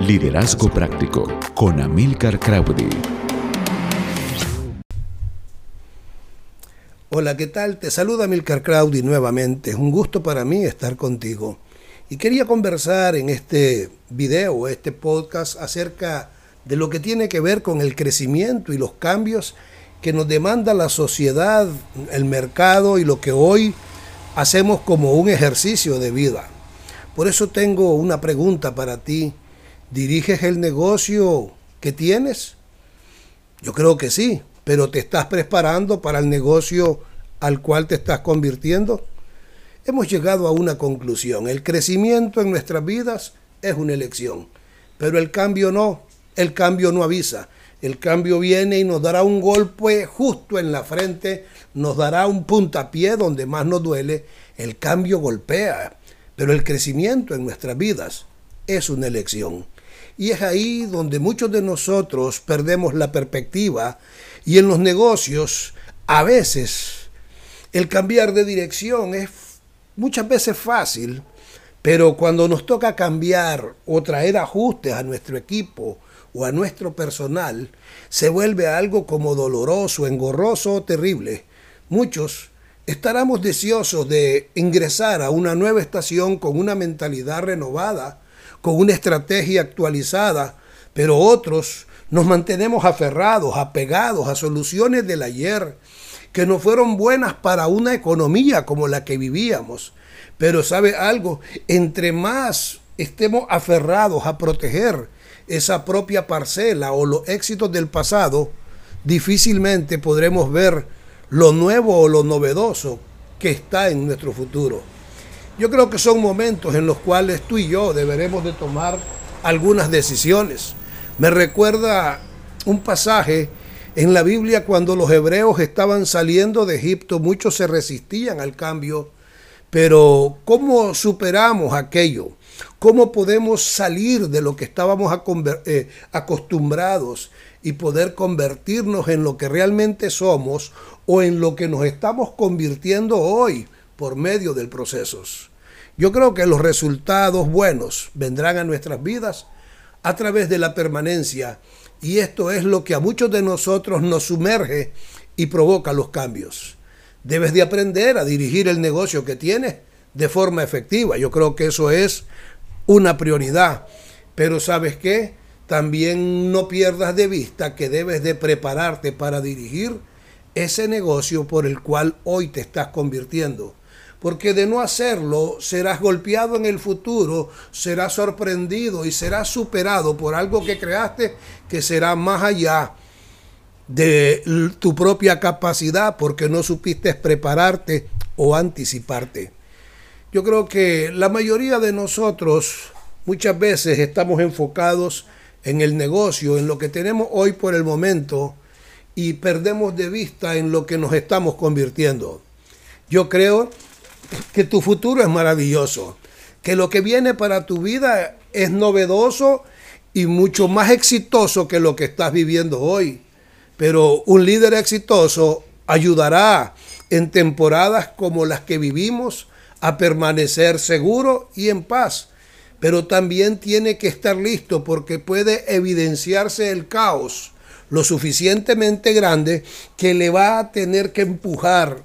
Liderazgo Práctico con Amilcar Crowdy. Hola, ¿qué tal? Te saluda Amilcar Crowdy nuevamente. Es un gusto para mí estar contigo. Y quería conversar en este video, este podcast, acerca de lo que tiene que ver con el crecimiento y los cambios que nos demanda la sociedad, el mercado y lo que hoy hacemos como un ejercicio de vida. Por eso tengo una pregunta para ti. ¿Diriges el negocio que tienes? Yo creo que sí, pero ¿te estás preparando para el negocio al cual te estás convirtiendo? Hemos llegado a una conclusión. El crecimiento en nuestras vidas es una elección, pero el cambio no. El cambio no avisa. El cambio viene y nos dará un golpe justo en la frente, nos dará un puntapié donde más nos duele. El cambio golpea, pero el crecimiento en nuestras vidas es una elección. Y es ahí donde muchos de nosotros perdemos la perspectiva y en los negocios a veces el cambiar de dirección es muchas veces fácil, pero cuando nos toca cambiar o traer ajustes a nuestro equipo o a nuestro personal, se vuelve algo como doloroso, engorroso o terrible. Muchos estaremos deseosos de ingresar a una nueva estación con una mentalidad renovada, con una estrategia actualizada, pero otros nos mantenemos aferrados, apegados a soluciones del ayer que no fueron buenas para una economía como la que vivíamos. Pero sabe algo, entre más estemos aferrados a proteger esa propia parcela o los éxitos del pasado, difícilmente podremos ver lo nuevo o lo novedoso que está en nuestro futuro. Yo creo que son momentos en los cuales tú y yo deberemos de tomar algunas decisiones. Me recuerda un pasaje en la Biblia cuando los hebreos estaban saliendo de Egipto, muchos se resistían al cambio, pero ¿cómo superamos aquello? ¿Cómo podemos salir de lo que estábamos eh, acostumbrados y poder convertirnos en lo que realmente somos o en lo que nos estamos convirtiendo hoy? Por medio del proceso. Yo creo que los resultados buenos vendrán a nuestras vidas a través de la permanencia y esto es lo que a muchos de nosotros nos sumerge y provoca los cambios. Debes de aprender a dirigir el negocio que tienes de forma efectiva. Yo creo que eso es una prioridad. Pero sabes qué? También no pierdas de vista que debes de prepararte para dirigir ese negocio por el cual hoy te estás convirtiendo porque de no hacerlo serás golpeado en el futuro, serás sorprendido y serás superado por algo que creaste que será más allá de tu propia capacidad porque no supiste prepararte o anticiparte. Yo creo que la mayoría de nosotros muchas veces estamos enfocados en el negocio, en lo que tenemos hoy por el momento y perdemos de vista en lo que nos estamos convirtiendo. Yo creo que tu futuro es maravilloso, que lo que viene para tu vida es novedoso y mucho más exitoso que lo que estás viviendo hoy. Pero un líder exitoso ayudará en temporadas como las que vivimos a permanecer seguro y en paz. Pero también tiene que estar listo porque puede evidenciarse el caos lo suficientemente grande que le va a tener que empujar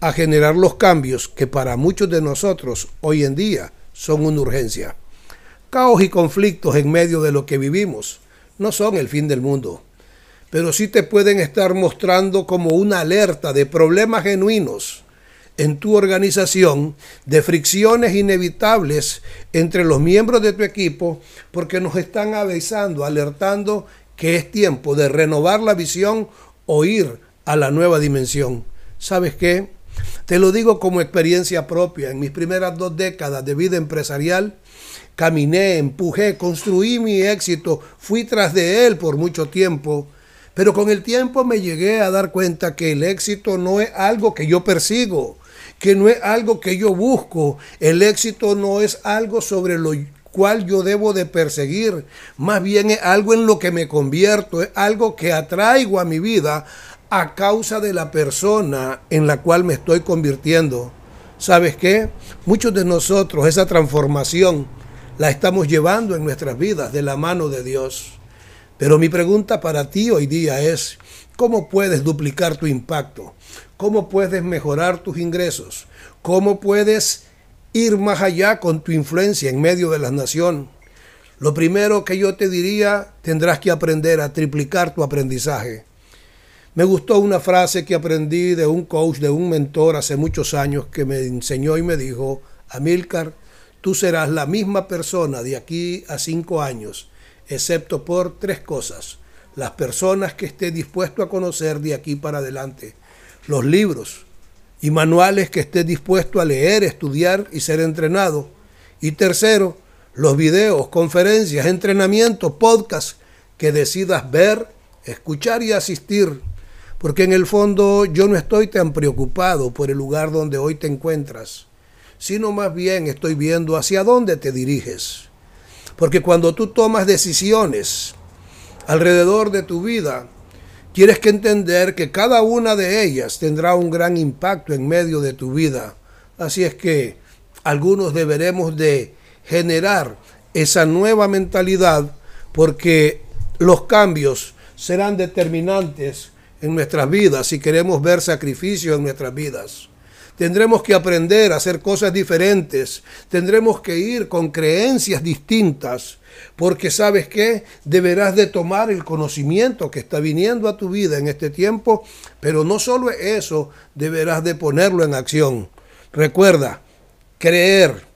a generar los cambios que para muchos de nosotros hoy en día son una urgencia. Caos y conflictos en medio de lo que vivimos no son el fin del mundo, pero sí te pueden estar mostrando como una alerta de problemas genuinos en tu organización, de fricciones inevitables entre los miembros de tu equipo, porque nos están avisando, alertando que es tiempo de renovar la visión o ir a la nueva dimensión. ¿Sabes qué? Te lo digo como experiencia propia. En mis primeras dos décadas de vida empresarial, caminé, empujé, construí mi éxito, fui tras de él por mucho tiempo. Pero con el tiempo me llegué a dar cuenta que el éxito no es algo que yo persigo, que no es algo que yo busco. El éxito no es algo sobre lo cual yo debo de perseguir. Más bien es algo en lo que me convierto, es algo que atraigo a mi vida a causa de la persona en la cual me estoy convirtiendo. ¿Sabes qué? Muchos de nosotros esa transformación la estamos llevando en nuestras vidas de la mano de Dios. Pero mi pregunta para ti hoy día es, ¿cómo puedes duplicar tu impacto? ¿Cómo puedes mejorar tus ingresos? ¿Cómo puedes ir más allá con tu influencia en medio de la nación? Lo primero que yo te diría, tendrás que aprender a triplicar tu aprendizaje. Me gustó una frase que aprendí de un coach, de un mentor hace muchos años que me enseñó y me dijo, Amilcar, tú serás la misma persona de aquí a cinco años, excepto por tres cosas. Las personas que esté dispuesto a conocer de aquí para adelante, los libros y manuales que esté dispuesto a leer, estudiar y ser entrenado. Y tercero, los videos, conferencias, entrenamientos, podcasts que decidas ver, escuchar y asistir porque en el fondo yo no estoy tan preocupado por el lugar donde hoy te encuentras, sino más bien estoy viendo hacia dónde te diriges. Porque cuando tú tomas decisiones alrededor de tu vida, tienes que entender que cada una de ellas tendrá un gran impacto en medio de tu vida. Así es que algunos deberemos de generar esa nueva mentalidad porque los cambios serán determinantes en nuestras vidas, si queremos ver sacrificio en nuestras vidas. Tendremos que aprender a hacer cosas diferentes. Tendremos que ir con creencias distintas. Porque sabes que deberás de tomar el conocimiento que está viniendo a tu vida en este tiempo. Pero no solo eso, deberás de ponerlo en acción. Recuerda, creer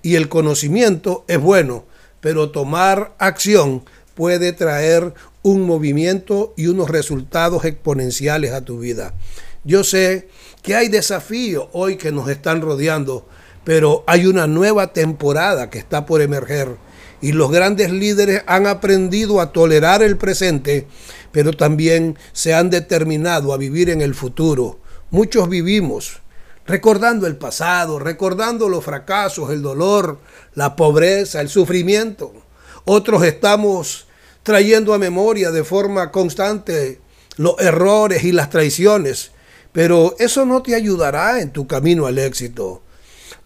y el conocimiento es bueno. Pero tomar acción puede traer un movimiento y unos resultados exponenciales a tu vida. Yo sé que hay desafíos hoy que nos están rodeando, pero hay una nueva temporada que está por emerger y los grandes líderes han aprendido a tolerar el presente, pero también se han determinado a vivir en el futuro. Muchos vivimos recordando el pasado, recordando los fracasos, el dolor, la pobreza, el sufrimiento. Otros estamos trayendo a memoria de forma constante los errores y las traiciones, pero eso no te ayudará en tu camino al éxito.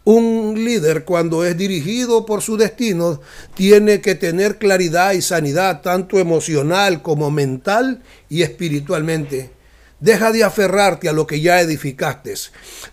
Un líder cuando es dirigido por su destino tiene que tener claridad y sanidad tanto emocional como mental y espiritualmente. Deja de aferrarte a lo que ya edificaste,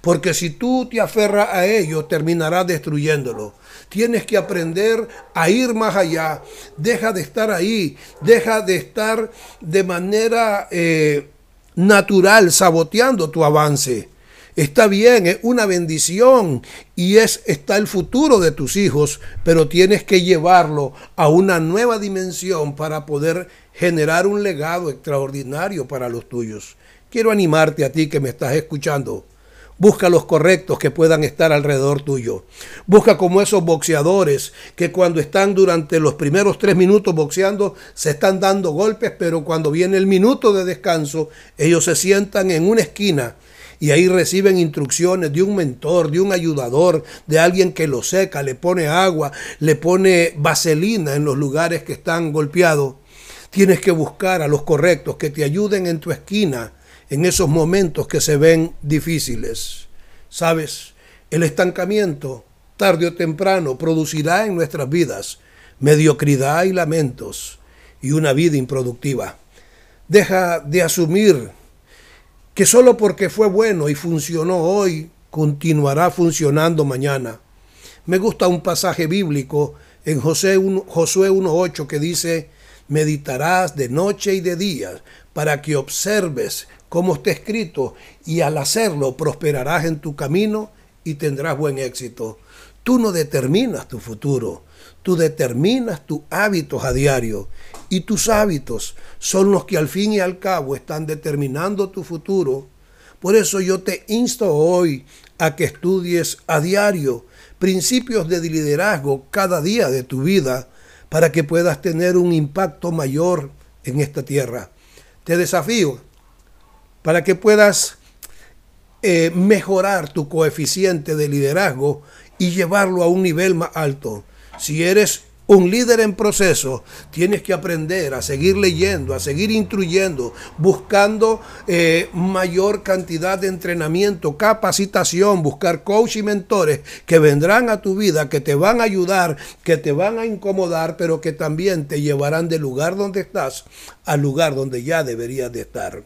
porque si tú te aferras a ello terminarás destruyéndolo. Tienes que aprender a ir más allá. Deja de estar ahí. Deja de estar de manera eh, natural saboteando tu avance. Está bien, es una bendición y es está el futuro de tus hijos, pero tienes que llevarlo a una nueva dimensión para poder generar un legado extraordinario para los tuyos. Quiero animarte a ti que me estás escuchando Busca los correctos que puedan estar alrededor tuyo. Busca como esos boxeadores que cuando están durante los primeros tres minutos boxeando se están dando golpes, pero cuando viene el minuto de descanso, ellos se sientan en una esquina y ahí reciben instrucciones de un mentor, de un ayudador, de alguien que lo seca, le pone agua, le pone vaselina en los lugares que están golpeados. Tienes que buscar a los correctos que te ayuden en tu esquina en esos momentos que se ven difíciles. Sabes, el estancamiento, tarde o temprano, producirá en nuestras vidas mediocridad y lamentos y una vida improductiva. Deja de asumir que solo porque fue bueno y funcionó hoy, continuará funcionando mañana. Me gusta un pasaje bíblico en Josué 1.8 que dice, meditarás de noche y de día para que observes como está escrito, y al hacerlo prosperarás en tu camino y tendrás buen éxito. Tú no determinas tu futuro, tú determinas tus hábitos a diario y tus hábitos son los que al fin y al cabo están determinando tu futuro. Por eso yo te insto hoy a que estudies a diario principios de liderazgo cada día de tu vida para que puedas tener un impacto mayor en esta tierra. Te desafío para que puedas eh, mejorar tu coeficiente de liderazgo y llevarlo a un nivel más alto. Si eres un líder en proceso, tienes que aprender a seguir leyendo, a seguir instruyendo, buscando eh, mayor cantidad de entrenamiento, capacitación, buscar coach y mentores que vendrán a tu vida, que te van a ayudar, que te van a incomodar, pero que también te llevarán del lugar donde estás al lugar donde ya deberías de estar.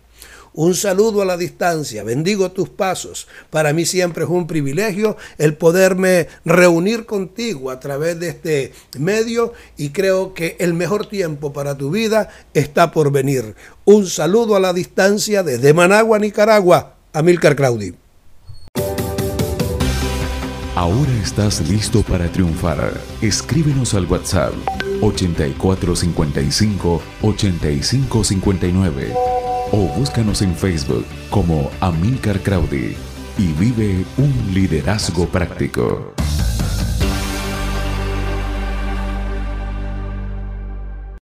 Un saludo a la distancia, bendigo tus pasos. Para mí siempre es un privilegio el poderme reunir contigo a través de este medio y creo que el mejor tiempo para tu vida está por venir. Un saludo a la distancia desde Managua, Nicaragua, Amilcar Claudi. Ahora estás listo para triunfar. Escríbenos al WhatsApp 8455 8559 o búscanos en Facebook como Amilcar Crowdy y vive un liderazgo práctico.